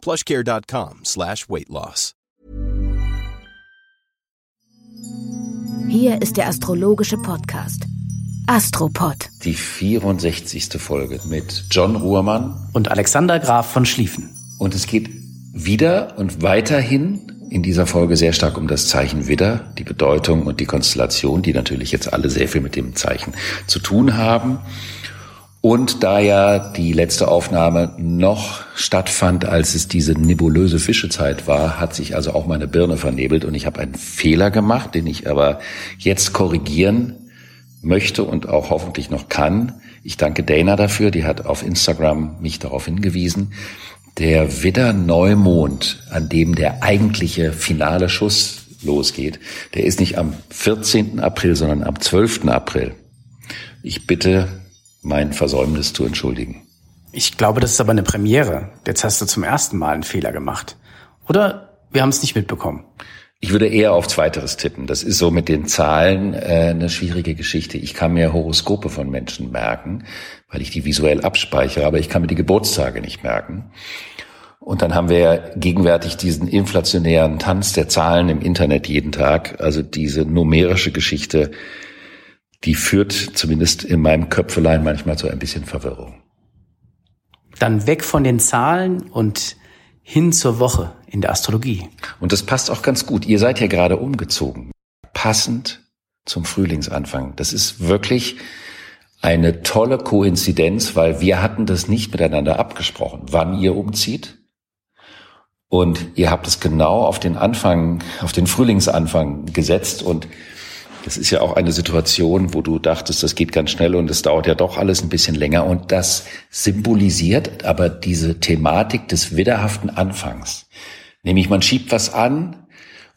plushcare.com slash weight loss. Hier ist der astrologische Podcast Astropod. Die 64. Folge mit John Ruhrmann und Alexander Graf von Schlieffen. Und es geht wieder und weiterhin in dieser Folge sehr stark um das Zeichen Widder, die Bedeutung und die Konstellation, die natürlich jetzt alle sehr viel mit dem Zeichen zu tun haben. Und da ja die letzte Aufnahme noch stattfand, als es diese nebulöse Fischezeit war, hat sich also auch meine Birne vernebelt und ich habe einen Fehler gemacht, den ich aber jetzt korrigieren möchte und auch hoffentlich noch kann. Ich danke Dana dafür, die hat auf Instagram mich darauf hingewiesen. Der Widder Neumond, an dem der eigentliche finale Schuss losgeht, der ist nicht am 14. April, sondern am 12. April. Ich bitte mein Versäumnis zu entschuldigen. Ich glaube, das ist aber eine Premiere. Jetzt hast du zum ersten Mal einen Fehler gemacht. Oder wir haben es nicht mitbekommen. Ich würde eher auf Zweiteres tippen. Das ist so mit den Zahlen äh, eine schwierige Geschichte. Ich kann mir Horoskope von Menschen merken, weil ich die visuell abspeichere, aber ich kann mir die Geburtstage nicht merken. Und dann haben wir ja gegenwärtig diesen inflationären Tanz der Zahlen im Internet jeden Tag. Also diese numerische Geschichte die führt zumindest in meinem Köpfelein manchmal zu ein bisschen Verwirrung. Dann weg von den Zahlen und hin zur Woche in der Astrologie. Und das passt auch ganz gut. Ihr seid ja gerade umgezogen. Passend zum Frühlingsanfang. Das ist wirklich eine tolle Koinzidenz, weil wir hatten das nicht miteinander abgesprochen, wann ihr umzieht. Und ihr habt es genau auf den Anfang, auf den Frühlingsanfang gesetzt und das ist ja auch eine Situation, wo du dachtest, das geht ganz schnell und es dauert ja doch alles ein bisschen länger. Und das symbolisiert aber diese Thematik des widderhaften Anfangs. Nämlich man schiebt was an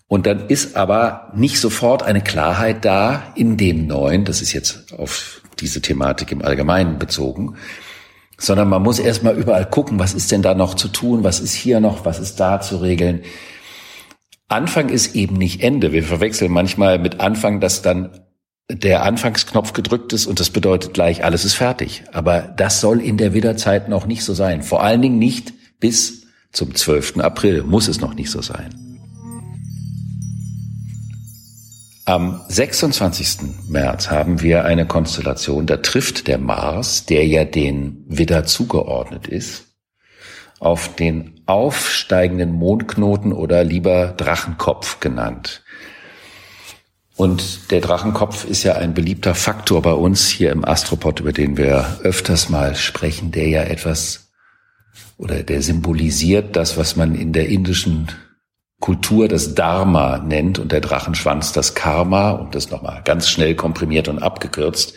und dann ist aber nicht sofort eine Klarheit da in dem Neuen. Das ist jetzt auf diese Thematik im Allgemeinen bezogen. Sondern man muss erstmal überall gucken, was ist denn da noch zu tun, was ist hier noch, was ist da zu regeln. Anfang ist eben nicht Ende. Wir verwechseln manchmal mit Anfang, dass dann der Anfangsknopf gedrückt ist und das bedeutet gleich, alles ist fertig. Aber das soll in der Widderzeit noch nicht so sein. Vor allen Dingen nicht bis zum 12. April muss es noch nicht so sein. Am 26. März haben wir eine Konstellation, da trifft der Mars, der ja den Widder zugeordnet ist, auf den aufsteigenden Mondknoten oder lieber Drachenkopf genannt. Und der Drachenkopf ist ja ein beliebter Faktor bei uns hier im Astropod, über den wir öfters mal sprechen, der ja etwas oder der symbolisiert das, was man in der indischen Kultur das Dharma nennt und der Drachenschwanz das Karma und das nochmal ganz schnell komprimiert und abgekürzt.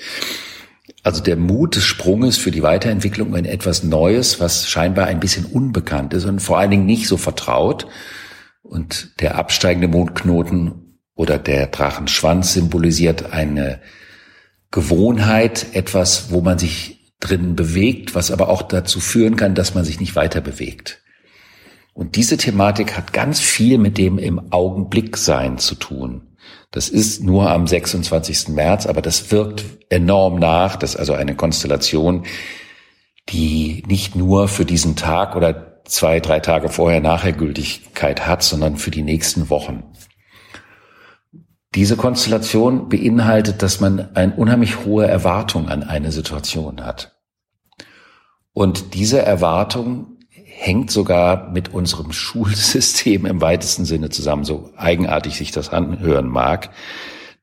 Also der Mut des Sprunges für die Weiterentwicklung in etwas Neues, was scheinbar ein bisschen unbekannt ist und vor allen Dingen nicht so vertraut. Und der absteigende Mondknoten oder der Drachenschwanz symbolisiert eine Gewohnheit, etwas, wo man sich drin bewegt, was aber auch dazu führen kann, dass man sich nicht weiter bewegt. Und diese Thematik hat ganz viel mit dem im Augenblick sein zu tun. Das ist nur am 26. März, aber das wirkt enorm nach. Das ist also eine Konstellation, die nicht nur für diesen Tag oder zwei, drei Tage vorher nachher Gültigkeit hat, sondern für die nächsten Wochen. Diese Konstellation beinhaltet, dass man eine unheimlich hohe Erwartung an eine Situation hat. Und diese Erwartung hängt sogar mit unserem Schulsystem im weitesten Sinne zusammen, so eigenartig sich das anhören mag,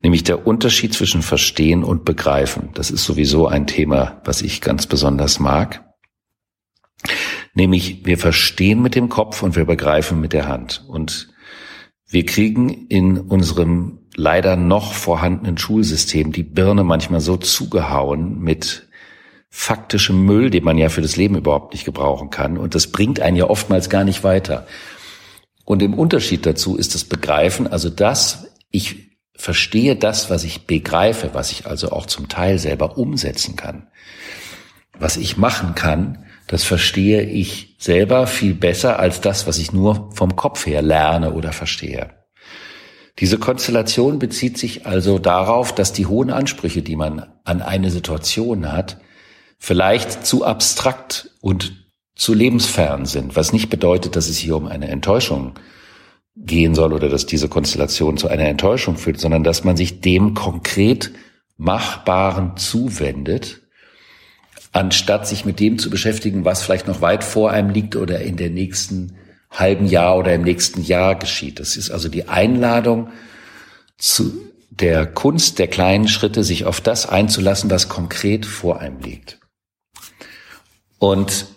nämlich der Unterschied zwischen Verstehen und Begreifen. Das ist sowieso ein Thema, was ich ganz besonders mag. Nämlich wir verstehen mit dem Kopf und wir begreifen mit der Hand. Und wir kriegen in unserem leider noch vorhandenen Schulsystem die Birne manchmal so zugehauen mit faktischem Müll, den man ja für das Leben überhaupt nicht gebrauchen kann. Und das bringt einen ja oftmals gar nicht weiter. Und im Unterschied dazu ist das Begreifen, also das, ich verstehe das, was ich begreife, was ich also auch zum Teil selber umsetzen kann. Was ich machen kann, das verstehe ich selber viel besser als das, was ich nur vom Kopf her lerne oder verstehe. Diese Konstellation bezieht sich also darauf, dass die hohen Ansprüche, die man an eine Situation hat, vielleicht zu abstrakt und zu lebensfern sind, was nicht bedeutet, dass es hier um eine Enttäuschung gehen soll oder dass diese Konstellation zu einer Enttäuschung führt, sondern dass man sich dem konkret Machbaren zuwendet, anstatt sich mit dem zu beschäftigen, was vielleicht noch weit vor einem liegt oder in der nächsten halben Jahr oder im nächsten Jahr geschieht. Das ist also die Einladung zu der Kunst der kleinen Schritte, sich auf das einzulassen, was konkret vor einem liegt. Und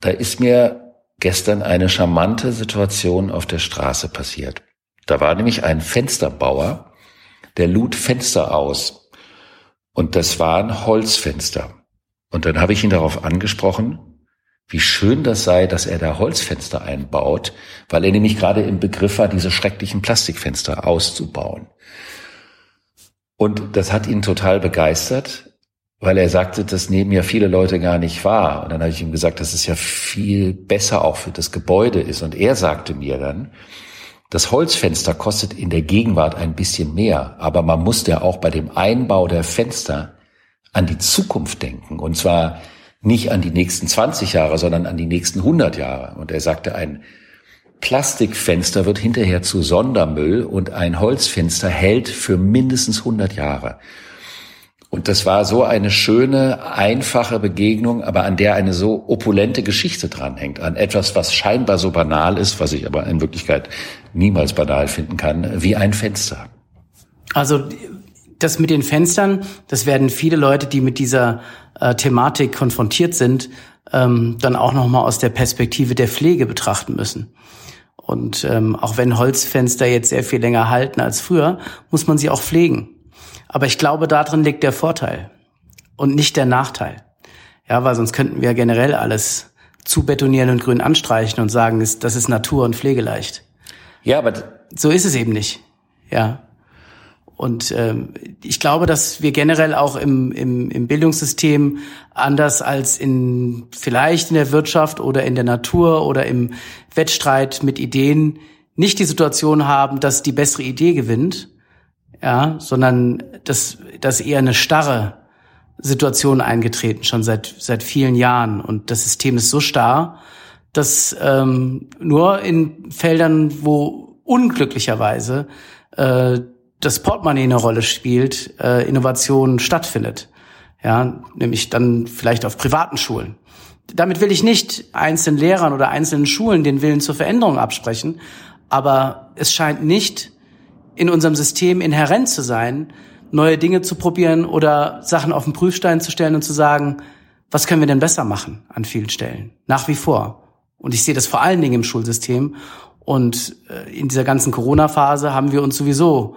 da ist mir gestern eine charmante Situation auf der Straße passiert. Da war nämlich ein Fensterbauer, der lud Fenster aus. Und das waren Holzfenster. Und dann habe ich ihn darauf angesprochen, wie schön das sei, dass er da Holzfenster einbaut, weil er nämlich gerade im Begriff war, diese schrecklichen Plastikfenster auszubauen. Und das hat ihn total begeistert, weil er sagte, das nehmen ja viele Leute gar nicht wahr. Und dann habe ich ihm gesagt, dass es ja viel besser auch für das Gebäude ist. Und er sagte mir dann, das Holzfenster kostet in der Gegenwart ein bisschen mehr, aber man muss ja auch bei dem Einbau der Fenster an die Zukunft denken. Und zwar nicht an die nächsten 20 Jahre, sondern an die nächsten 100 Jahre. Und er sagte, ein Plastikfenster wird hinterher zu Sondermüll und ein Holzfenster hält für mindestens 100 Jahre. Und das war so eine schöne, einfache Begegnung, aber an der eine so opulente Geschichte dranhängt. An etwas, was scheinbar so banal ist, was ich aber in Wirklichkeit niemals banal finden kann, wie ein Fenster. Also das mit den Fenstern, das werden viele Leute, die mit dieser äh, Thematik konfrontiert sind, ähm, dann auch nochmal aus der Perspektive der Pflege betrachten müssen. Und ähm, auch wenn Holzfenster jetzt sehr viel länger halten als früher, muss man sie auch pflegen. Aber ich glaube, darin liegt der Vorteil und nicht der Nachteil. Ja, weil sonst könnten wir generell alles zubetonieren und grün anstreichen und sagen, das ist Natur und pflegeleicht. Ja, aber so ist es eben nicht. Ja. Und ähm, ich glaube, dass wir generell auch im, im, im Bildungssystem anders als in vielleicht in der Wirtschaft oder in der Natur oder im Wettstreit mit Ideen nicht die Situation haben, dass die bessere Idee gewinnt, ja, sondern dass, dass eher eine starre Situation eingetreten, schon seit, seit vielen Jahren. Und das System ist so starr, dass ähm, nur in Feldern, wo unglücklicherweise äh, das Portemonnaie eine Rolle spielt, äh, Innovation stattfindet. Ja, nämlich dann vielleicht auf privaten Schulen. Damit will ich nicht einzelnen Lehrern oder einzelnen Schulen den Willen zur Veränderung absprechen, aber es scheint nicht in unserem System inhärent zu sein, neue Dinge zu probieren oder Sachen auf den Prüfstein zu stellen und zu sagen, was können wir denn besser machen an vielen Stellen? Nach wie vor. Und ich sehe das vor allen Dingen im Schulsystem. Und äh, in dieser ganzen Corona-Phase haben wir uns sowieso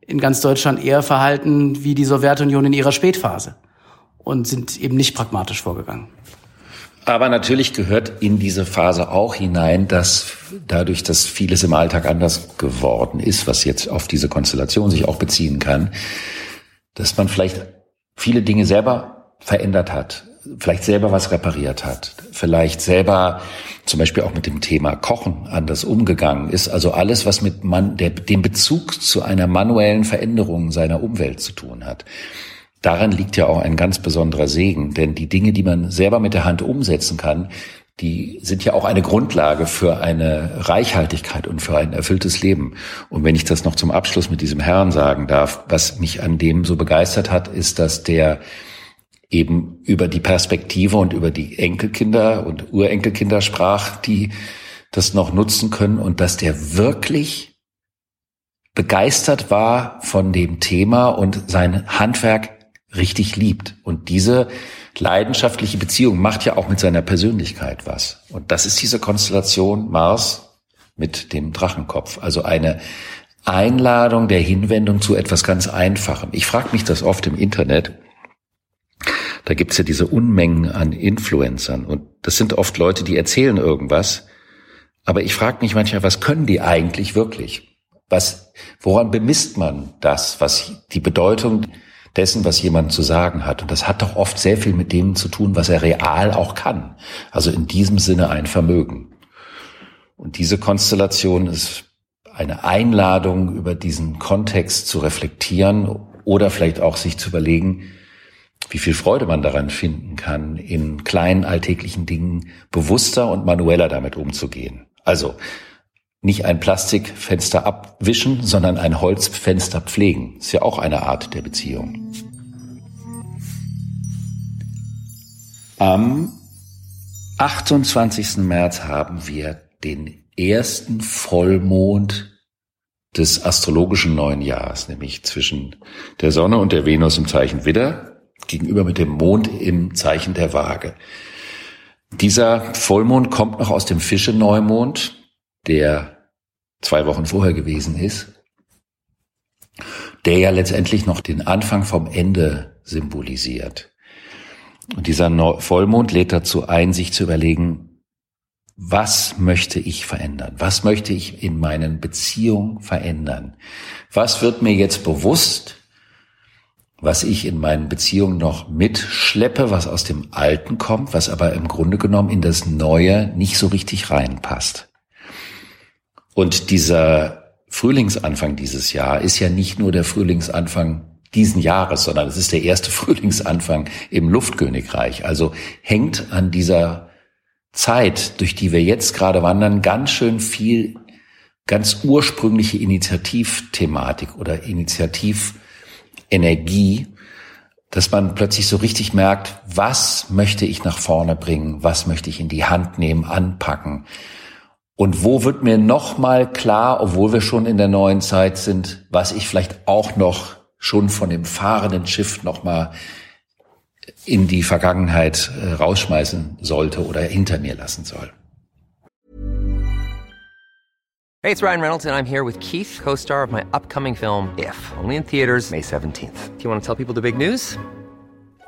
in ganz Deutschland eher verhalten wie die Sowjetunion in ihrer Spätphase und sind eben nicht pragmatisch vorgegangen. Aber natürlich gehört in diese Phase auch hinein, dass dadurch, dass vieles im Alltag anders geworden ist, was jetzt auf diese Konstellation sich auch beziehen kann, dass man vielleicht viele Dinge selber verändert hat, vielleicht selber was repariert hat, vielleicht selber zum Beispiel auch mit dem Thema Kochen anders umgegangen ist. Also alles, was mit man, der, dem Bezug zu einer manuellen Veränderung seiner Umwelt zu tun hat. Daran liegt ja auch ein ganz besonderer Segen, denn die Dinge, die man selber mit der Hand umsetzen kann, die sind ja auch eine Grundlage für eine Reichhaltigkeit und für ein erfülltes Leben. Und wenn ich das noch zum Abschluss mit diesem Herrn sagen darf, was mich an dem so begeistert hat, ist, dass der eben über die Perspektive und über die Enkelkinder und Urenkelkinder sprach, die das noch nutzen können und dass der wirklich begeistert war von dem Thema und sein Handwerk richtig liebt. Und diese leidenschaftliche Beziehung macht ja auch mit seiner Persönlichkeit was. Und das ist diese Konstellation Mars mit dem Drachenkopf. Also eine Einladung der Hinwendung zu etwas ganz Einfachem. Ich frage mich das oft im Internet, da gibt's ja diese Unmengen an Influencern und das sind oft Leute, die erzählen irgendwas, Aber ich frage mich manchmal, was können die eigentlich wirklich? Was, woran bemisst man das, was die Bedeutung dessen, was jemand zu sagen hat? Und das hat doch oft sehr viel mit dem zu tun, was er real auch kann. Also in diesem Sinne ein Vermögen. Und diese Konstellation ist eine Einladung, über diesen Kontext zu reflektieren oder vielleicht auch sich zu überlegen, wie viel Freude man daran finden kann, in kleinen alltäglichen Dingen bewusster und manueller damit umzugehen. Also nicht ein Plastikfenster abwischen, sondern ein Holzfenster pflegen. Ist ja auch eine Art der Beziehung. Am 28. März haben wir den ersten Vollmond des astrologischen neuen Jahres, nämlich zwischen der Sonne und der Venus im Zeichen Widder gegenüber mit dem Mond im Zeichen der Waage. Dieser Vollmond kommt noch aus dem Fische-Neumond, der zwei Wochen vorher gewesen ist, der ja letztendlich noch den Anfang vom Ende symbolisiert. Und dieser Vollmond lädt dazu ein, sich zu überlegen, was möchte ich verändern? Was möchte ich in meinen Beziehungen verändern? Was wird mir jetzt bewusst, was ich in meinen Beziehungen noch mitschleppe, was aus dem Alten kommt, was aber im Grunde genommen in das Neue nicht so richtig reinpasst? Und dieser Frühlingsanfang dieses Jahr ist ja nicht nur der Frühlingsanfang diesen Jahres, sondern es ist der erste Frühlingsanfang im Luftkönigreich. Also hängt an dieser Zeit, durch die wir jetzt gerade wandern, ganz schön viel ganz ursprüngliche Initiativthematik oder Initiativenergie, dass man plötzlich so richtig merkt, was möchte ich nach vorne bringen, was möchte ich in die Hand nehmen, anpacken. Und wo wird mir nochmal klar, obwohl wir schon in der neuen Zeit sind, was ich vielleicht auch noch schon von dem fahrenden Schiff nochmal in die Vergangenheit äh, rausschmeißen sollte oder hinter mir lassen soll. Hey, it's Ryan Reynolds and I'm here with Keith, co-star of my upcoming film If, only in theaters May 17th. Do you want to tell people the big news?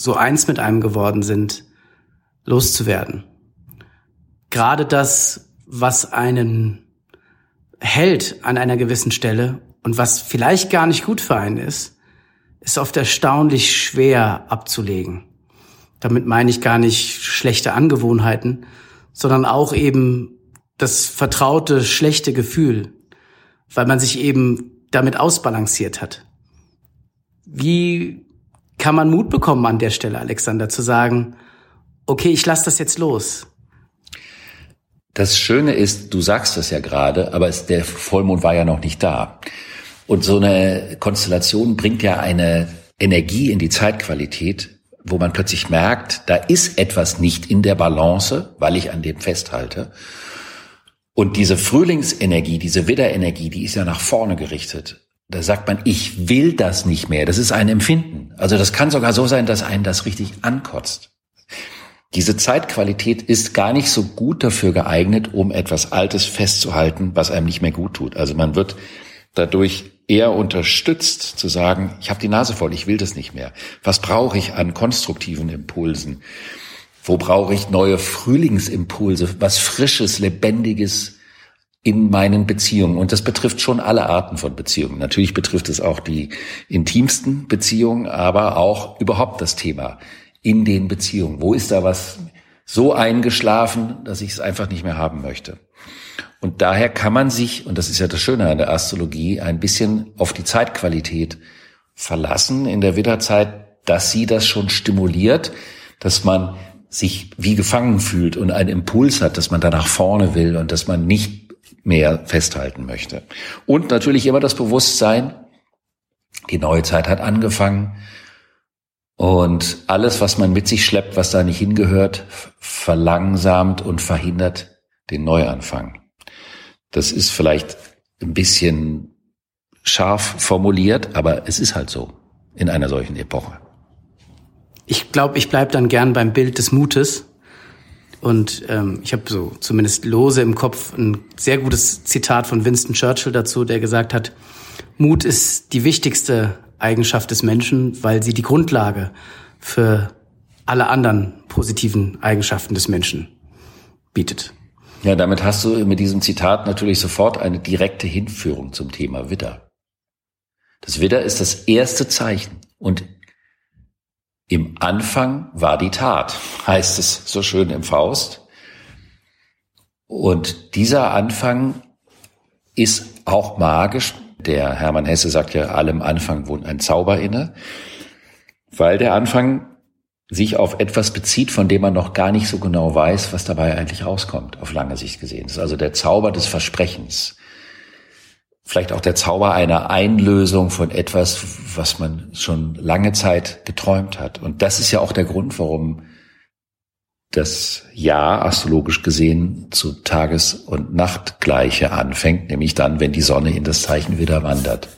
so eins mit einem geworden sind, loszuwerden. Gerade das, was einen hält an einer gewissen Stelle und was vielleicht gar nicht gut für einen ist, ist oft erstaunlich schwer abzulegen. Damit meine ich gar nicht schlechte Angewohnheiten, sondern auch eben das vertraute schlechte Gefühl, weil man sich eben damit ausbalanciert hat. Wie kann man Mut bekommen an der Stelle, Alexander, zu sagen, okay, ich lasse das jetzt los? Das Schöne ist, du sagst es ja gerade, aber es, der Vollmond war ja noch nicht da. Und so eine Konstellation bringt ja eine Energie in die Zeitqualität, wo man plötzlich merkt, da ist etwas nicht in der Balance, weil ich an dem festhalte. Und diese Frühlingsenergie, diese Widderenergie, die ist ja nach vorne gerichtet. Da sagt man, ich will das nicht mehr. Das ist ein Empfinden. Also das kann sogar so sein, dass einen das richtig ankotzt. Diese Zeitqualität ist gar nicht so gut dafür geeignet, um etwas Altes festzuhalten, was einem nicht mehr gut tut. Also man wird dadurch eher unterstützt zu sagen, ich habe die Nase voll, ich will das nicht mehr. Was brauche ich an konstruktiven Impulsen? Wo brauche ich neue Frühlingsimpulse, was Frisches, Lebendiges, in meinen Beziehungen. Und das betrifft schon alle Arten von Beziehungen. Natürlich betrifft es auch die intimsten Beziehungen, aber auch überhaupt das Thema in den Beziehungen. Wo ist da was so eingeschlafen, dass ich es einfach nicht mehr haben möchte? Und daher kann man sich, und das ist ja das Schöne an der Astrologie, ein bisschen auf die Zeitqualität verlassen in der Widderzeit, dass sie das schon stimuliert, dass man sich wie gefangen fühlt und einen Impuls hat, dass man da nach vorne will und dass man nicht mehr festhalten möchte. Und natürlich immer das Bewusstsein, die neue Zeit hat angefangen und alles, was man mit sich schleppt, was da nicht hingehört, verlangsamt und verhindert den Neuanfang. Das ist vielleicht ein bisschen scharf formuliert, aber es ist halt so in einer solchen Epoche. Ich glaube, ich bleib dann gern beim Bild des Mutes. Und ähm, ich habe so zumindest lose im Kopf ein sehr gutes Zitat von Winston Churchill dazu, der gesagt hat, Mut ist die wichtigste Eigenschaft des Menschen, weil sie die Grundlage für alle anderen positiven Eigenschaften des Menschen bietet. Ja, damit hast du mit diesem Zitat natürlich sofort eine direkte Hinführung zum Thema Widder. Das Widder ist das erste Zeichen und im Anfang war die Tat, heißt es so schön im Faust. Und dieser Anfang ist auch magisch. Der Hermann Hesse sagt ja, allem Anfang wohnt ein Zauber inne, weil der Anfang sich auf etwas bezieht, von dem man noch gar nicht so genau weiß, was dabei eigentlich rauskommt, auf lange Sicht gesehen. Das ist also der Zauber des Versprechens. Vielleicht auch der Zauber einer Einlösung von etwas, was man schon lange Zeit geträumt hat. Und das ist ja auch der Grund, warum das Jahr astrologisch gesehen zu Tages- und Nachtgleiche anfängt, nämlich dann, wenn die Sonne in das Zeichen wieder wandert.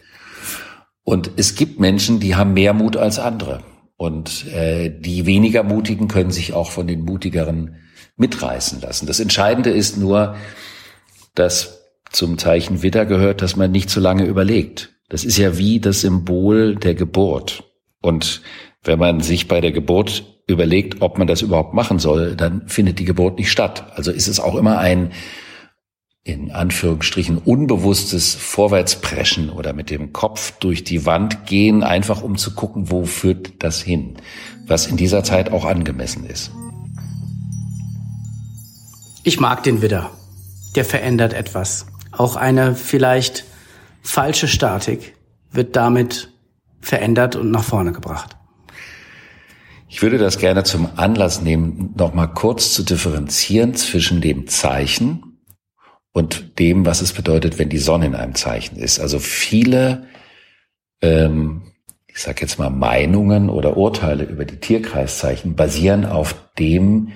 Und es gibt Menschen, die haben mehr Mut als andere. Und äh, die weniger Mutigen können sich auch von den Mutigeren mitreißen lassen. Das Entscheidende ist nur, dass zum Zeichen Widder gehört, dass man nicht zu lange überlegt. Das ist ja wie das Symbol der Geburt. Und wenn man sich bei der Geburt überlegt, ob man das überhaupt machen soll, dann findet die Geburt nicht statt. Also ist es auch immer ein in Anführungsstrichen unbewusstes Vorwärtspreschen oder mit dem Kopf durch die Wand gehen, einfach um zu gucken, wo führt das hin, was in dieser Zeit auch angemessen ist. Ich mag den Widder. Der verändert etwas. Auch eine vielleicht falsche Statik wird damit verändert und nach vorne gebracht. Ich würde das gerne zum Anlass nehmen, nochmal kurz zu differenzieren zwischen dem Zeichen, und dem, was es bedeutet, wenn die Sonne in einem Zeichen ist. Also viele, ähm, ich sage jetzt mal Meinungen oder Urteile über die Tierkreiszeichen basieren auf dem,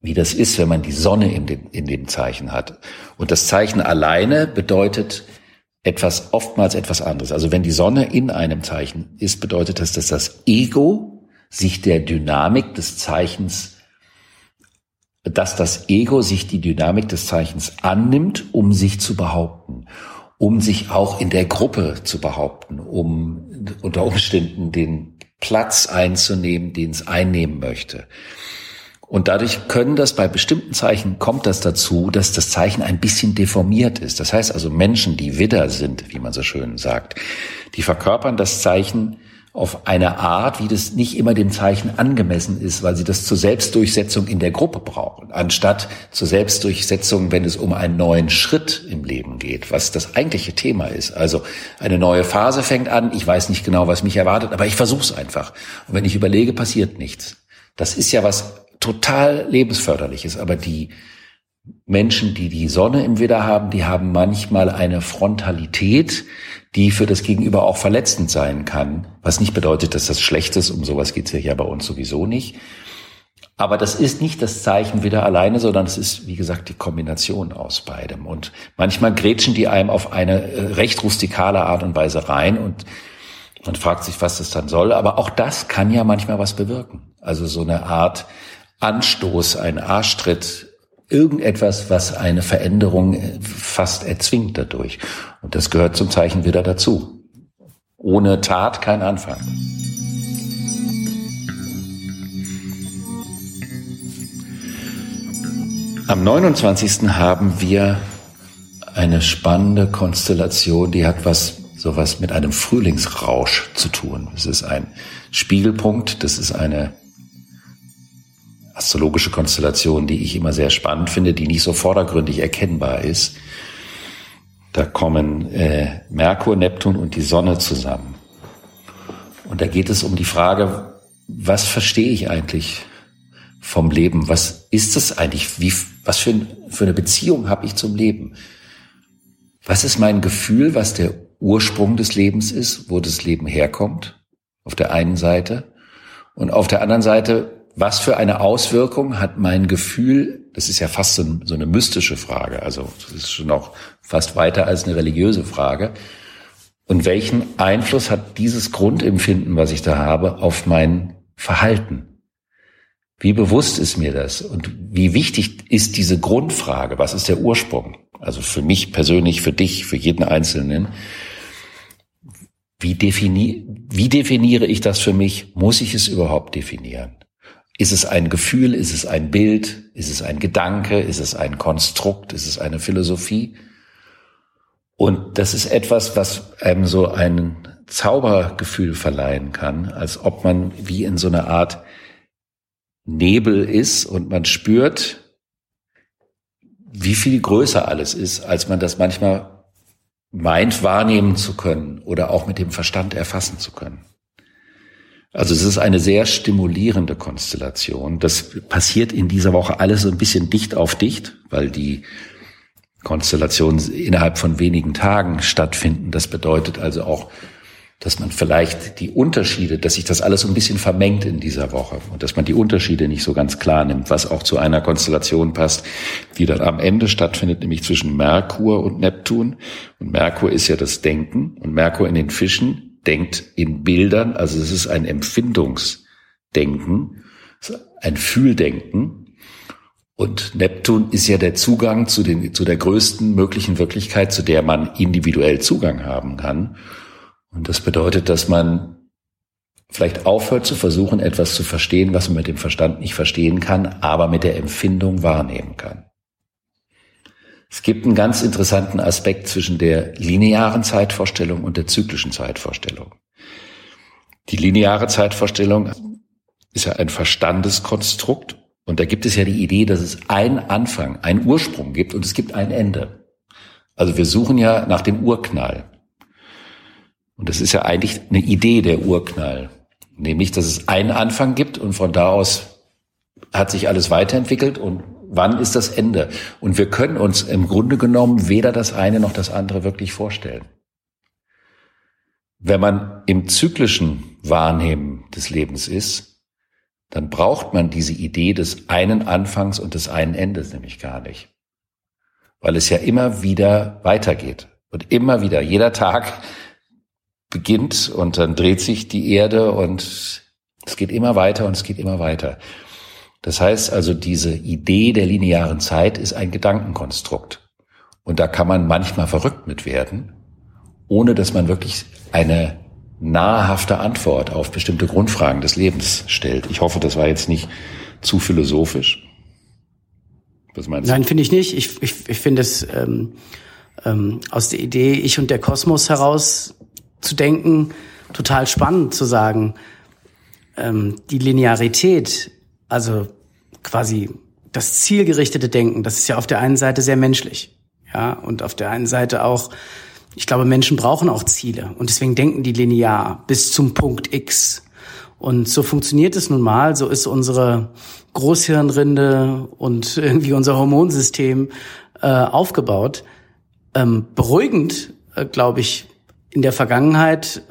wie das ist, wenn man die Sonne in dem, in dem Zeichen hat. Und das Zeichen alleine bedeutet etwas, oftmals etwas anderes. Also wenn die Sonne in einem Zeichen ist, bedeutet das, dass das Ego sich der Dynamik des Zeichens dass das Ego sich die Dynamik des Zeichens annimmt, um sich zu behaupten, um sich auch in der Gruppe zu behaupten, um unter Umständen den Platz einzunehmen, den es einnehmen möchte. Und dadurch können das bei bestimmten Zeichen kommt das dazu, dass das Zeichen ein bisschen deformiert ist. Das heißt also Menschen, die Widder sind, wie man so schön sagt, die verkörpern das Zeichen auf eine Art, wie das nicht immer dem Zeichen angemessen ist, weil sie das zur Selbstdurchsetzung in der Gruppe brauchen, anstatt zur Selbstdurchsetzung, wenn es um einen neuen Schritt im Leben geht, was das eigentliche Thema ist. Also eine neue Phase fängt an, ich weiß nicht genau, was mich erwartet, aber ich versuche es einfach. Und wenn ich überlege, passiert nichts. Das ist ja was total lebensförderliches, aber die Menschen, die die Sonne im Widder haben, die haben manchmal eine Frontalität, die für das Gegenüber auch verletzend sein kann. Was nicht bedeutet, dass das schlecht ist, um sowas geht's ja bei uns sowieso nicht. Aber das ist nicht das Zeichen wieder alleine, sondern es ist, wie gesagt, die Kombination aus beidem. Und manchmal grätschen die einem auf eine äh, recht rustikale Art und Weise rein und man fragt sich, was das dann soll. Aber auch das kann ja manchmal was bewirken. Also so eine Art Anstoß, ein Arschtritt irgendetwas, was eine Veränderung fast erzwingt dadurch. Und das gehört zum Zeichen wieder dazu. Ohne Tat kein Anfang. Am 29. haben wir eine spannende Konstellation, die hat was sowas mit einem Frühlingsrausch zu tun. Es ist ein Spiegelpunkt, das ist eine astrologische Konstellation, die ich immer sehr spannend finde, die nicht so vordergründig erkennbar ist. Da kommen äh, Merkur, Neptun und die Sonne zusammen. Und da geht es um die Frage, was verstehe ich eigentlich vom Leben? Was ist es eigentlich? Wie, was für, für eine Beziehung habe ich zum Leben? Was ist mein Gefühl, was der Ursprung des Lebens ist, wo das Leben herkommt? Auf der einen Seite. Und auf der anderen Seite, was für eine Auswirkung hat mein Gefühl, das ist ja fast so, so eine mystische Frage, also das ist schon auch fast weiter als eine religiöse Frage. Und welchen Einfluss hat dieses Grundempfinden, was ich da habe, auf mein Verhalten? Wie bewusst ist mir das? Und wie wichtig ist diese Grundfrage? Was ist der Ursprung? Also für mich persönlich, für dich, für jeden Einzelnen. Wie, defini wie definiere ich das für mich? Muss ich es überhaupt definieren? Ist es ein Gefühl? Ist es ein Bild? Ist es ein Gedanke? Ist es ein Konstrukt? Ist es eine Philosophie? Und das ist etwas, was einem so ein Zaubergefühl verleihen kann, als ob man wie in so einer Art Nebel ist und man spürt, wie viel größer alles ist, als man das manchmal meint wahrnehmen zu können oder auch mit dem Verstand erfassen zu können. Also es ist eine sehr stimulierende Konstellation. Das passiert in dieser Woche alles so ein bisschen dicht auf dicht, weil die Konstellationen innerhalb von wenigen Tagen stattfinden. Das bedeutet also auch, dass man vielleicht die Unterschiede, dass sich das alles so ein bisschen vermengt in dieser Woche und dass man die Unterschiede nicht so ganz klar nimmt, was auch zu einer Konstellation passt, die dann am Ende stattfindet, nämlich zwischen Merkur und Neptun. Und Merkur ist ja das Denken und Merkur in den Fischen denkt in Bildern, also es ist ein Empfindungsdenken, ein Fühldenken. Und Neptun ist ja der Zugang zu, den, zu der größten möglichen Wirklichkeit, zu der man individuell Zugang haben kann. Und das bedeutet, dass man vielleicht aufhört zu versuchen, etwas zu verstehen, was man mit dem Verstand nicht verstehen kann, aber mit der Empfindung wahrnehmen kann. Es gibt einen ganz interessanten Aspekt zwischen der linearen Zeitvorstellung und der zyklischen Zeitvorstellung. Die lineare Zeitvorstellung ist ja ein Verstandeskonstrukt und da gibt es ja die Idee, dass es einen Anfang, einen Ursprung gibt und es gibt ein Ende. Also wir suchen ja nach dem Urknall. Und das ist ja eigentlich eine Idee der Urknall. Nämlich, dass es einen Anfang gibt und von da aus hat sich alles weiterentwickelt und wann ist das Ende? Und wir können uns im Grunde genommen weder das eine noch das andere wirklich vorstellen. Wenn man im zyklischen Wahrnehmen des Lebens ist, dann braucht man diese Idee des einen Anfangs und des einen Endes nämlich gar nicht. Weil es ja immer wieder weitergeht. Und immer wieder, jeder Tag beginnt und dann dreht sich die Erde und es geht immer weiter und es geht immer weiter. Das heißt also, diese Idee der linearen Zeit ist ein Gedankenkonstrukt. Und da kann man manchmal verrückt mit werden, ohne dass man wirklich eine nahrhafte Antwort auf bestimmte Grundfragen des Lebens stellt. Ich hoffe, das war jetzt nicht zu philosophisch. Was meinst du? Nein, finde ich nicht. Ich, ich, ich finde es ähm, ähm, aus der Idee, ich und der Kosmos heraus zu denken, total spannend zu sagen, ähm, die Linearität also quasi das zielgerichtete Denken, das ist ja auf der einen Seite sehr menschlich. Ja, und auf der einen Seite auch, ich glaube, Menschen brauchen auch Ziele und deswegen denken die linear bis zum Punkt X. Und so funktioniert es nun mal, so ist unsere Großhirnrinde und irgendwie unser Hormonsystem äh, aufgebaut. Ähm, beruhigend, äh, glaube ich, in der Vergangenheit,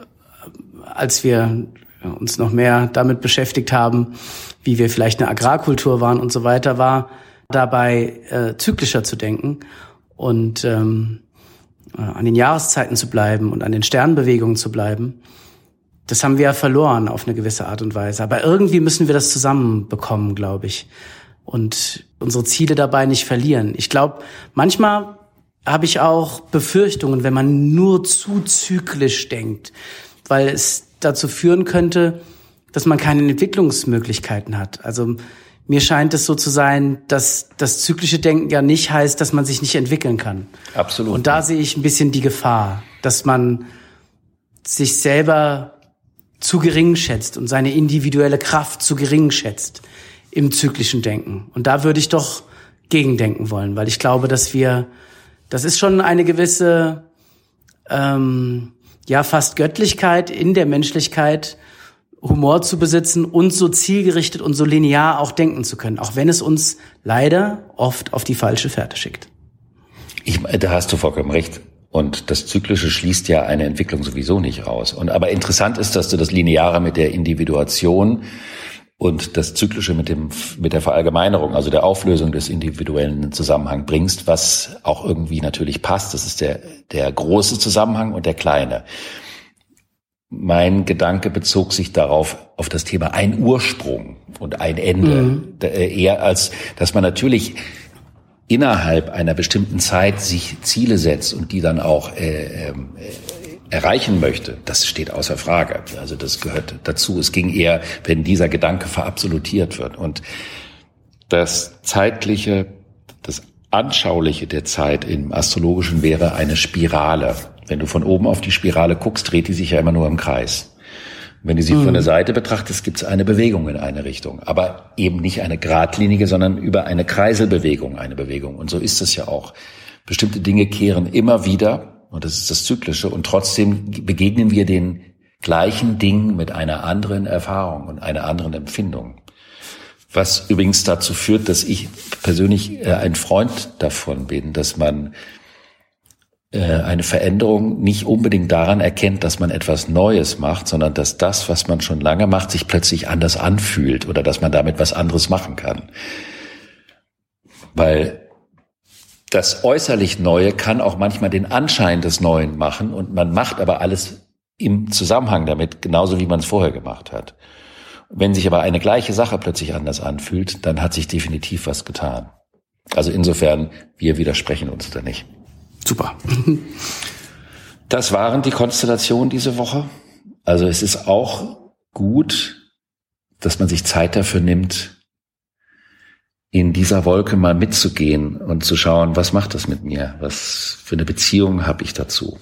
äh, als wir uns noch mehr damit beschäftigt haben, wie wir vielleicht eine Agrarkultur waren und so weiter, war dabei äh, zyklischer zu denken und ähm, äh, an den Jahreszeiten zu bleiben und an den Sternbewegungen zu bleiben. Das haben wir ja verloren auf eine gewisse Art und Weise. Aber irgendwie müssen wir das zusammenbekommen, glaube ich. Und unsere Ziele dabei nicht verlieren. Ich glaube, manchmal habe ich auch Befürchtungen, wenn man nur zu zyklisch denkt, weil es dazu führen könnte, dass man keine Entwicklungsmöglichkeiten hat. Also mir scheint es so zu sein, dass das zyklische Denken ja nicht heißt, dass man sich nicht entwickeln kann. Absolut. Und da sehe ich ein bisschen die Gefahr, dass man sich selber zu gering schätzt und seine individuelle Kraft zu gering schätzt im zyklischen Denken. Und da würde ich doch gegendenken wollen, weil ich glaube, dass wir, das ist schon eine gewisse, ähm, ja, fast Göttlichkeit in der Menschlichkeit, Humor zu besitzen und so zielgerichtet und so linear auch denken zu können, auch wenn es uns leider oft auf die falsche Fährte schickt. Ich, da hast du vollkommen recht. Und das Zyklische schließt ja eine Entwicklung sowieso nicht aus. Und aber interessant ist, dass du das Lineare mit der Individuation und das Zyklische mit dem, mit der Verallgemeinerung, also der Auflösung des individuellen Zusammenhang bringst, was auch irgendwie natürlich passt. Das ist der, der große Zusammenhang und der kleine. Mein Gedanke bezog sich darauf, auf das Thema ein Ursprung und ein Ende. Mhm. Äh, eher als, dass man natürlich innerhalb einer bestimmten Zeit sich Ziele setzt und die dann auch äh, äh, erreichen möchte, das steht außer Frage. Also das gehört dazu. Es ging eher, wenn dieser Gedanke verabsolutiert wird. Und das zeitliche, das anschauliche der Zeit im Astrologischen wäre eine Spirale. Wenn du von oben auf die Spirale guckst, dreht die sich ja immer nur im Kreis. Wenn du sie mhm. von der Seite betrachtest, gibt es eine Bewegung in eine Richtung. Aber eben nicht eine geradlinige, sondern über eine Kreiselbewegung eine Bewegung. Und so ist es ja auch. Bestimmte Dinge kehren immer wieder und das ist das Zyklische, und trotzdem begegnen wir den gleichen Dingen mit einer anderen Erfahrung und einer anderen Empfindung. Was übrigens dazu führt, dass ich persönlich äh, ein Freund davon bin, dass man äh, eine Veränderung nicht unbedingt daran erkennt, dass man etwas Neues macht, sondern dass das, was man schon lange macht, sich plötzlich anders anfühlt oder dass man damit was anderes machen kann. Weil das äußerlich Neue kann auch manchmal den Anschein des Neuen machen und man macht aber alles im Zusammenhang damit, genauso wie man es vorher gemacht hat. Wenn sich aber eine gleiche Sache plötzlich anders anfühlt, dann hat sich definitiv was getan. Also insofern, wir widersprechen uns da nicht. Super. Das waren die Konstellationen diese Woche. Also es ist auch gut, dass man sich Zeit dafür nimmt, in dieser Wolke mal mitzugehen und zu schauen, was macht das mit mir? Was für eine Beziehung habe ich dazu?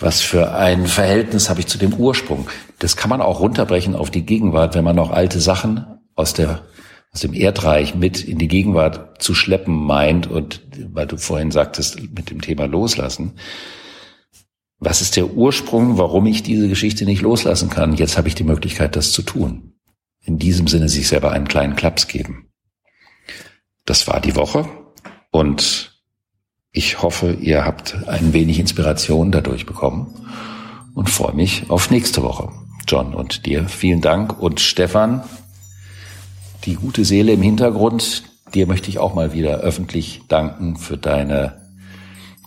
Was für ein Verhältnis habe ich zu dem Ursprung? Das kann man auch runterbrechen auf die Gegenwart, wenn man noch alte Sachen aus der aus dem Erdreich mit in die Gegenwart zu schleppen meint und weil du vorhin sagtest mit dem Thema loslassen. Was ist der Ursprung, warum ich diese Geschichte nicht loslassen kann? Jetzt habe ich die Möglichkeit, das zu tun in diesem Sinne sich selber einen kleinen Klaps geben. Das war die Woche und ich hoffe, ihr habt ein wenig Inspiration dadurch bekommen und freue mich auf nächste Woche. John und dir vielen Dank und Stefan, die gute Seele im Hintergrund, dir möchte ich auch mal wieder öffentlich danken für deine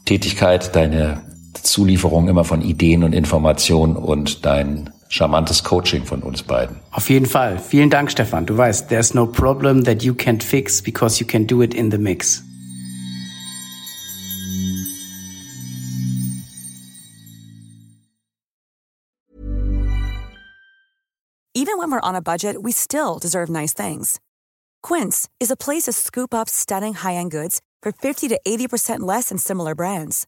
Tätigkeit, deine Zulieferung immer von Ideen und Informationen und dein charmantes Coaching von uns beiden. Auf jeden Fall. Vielen Dank, Stefan. Du weißt, there's no problem that you can't fix because you can do it in the mix. Even when we're on a budget, we still deserve nice things. Quince is a place to scoop up stunning high-end goods for 50 to 80% less than similar brands.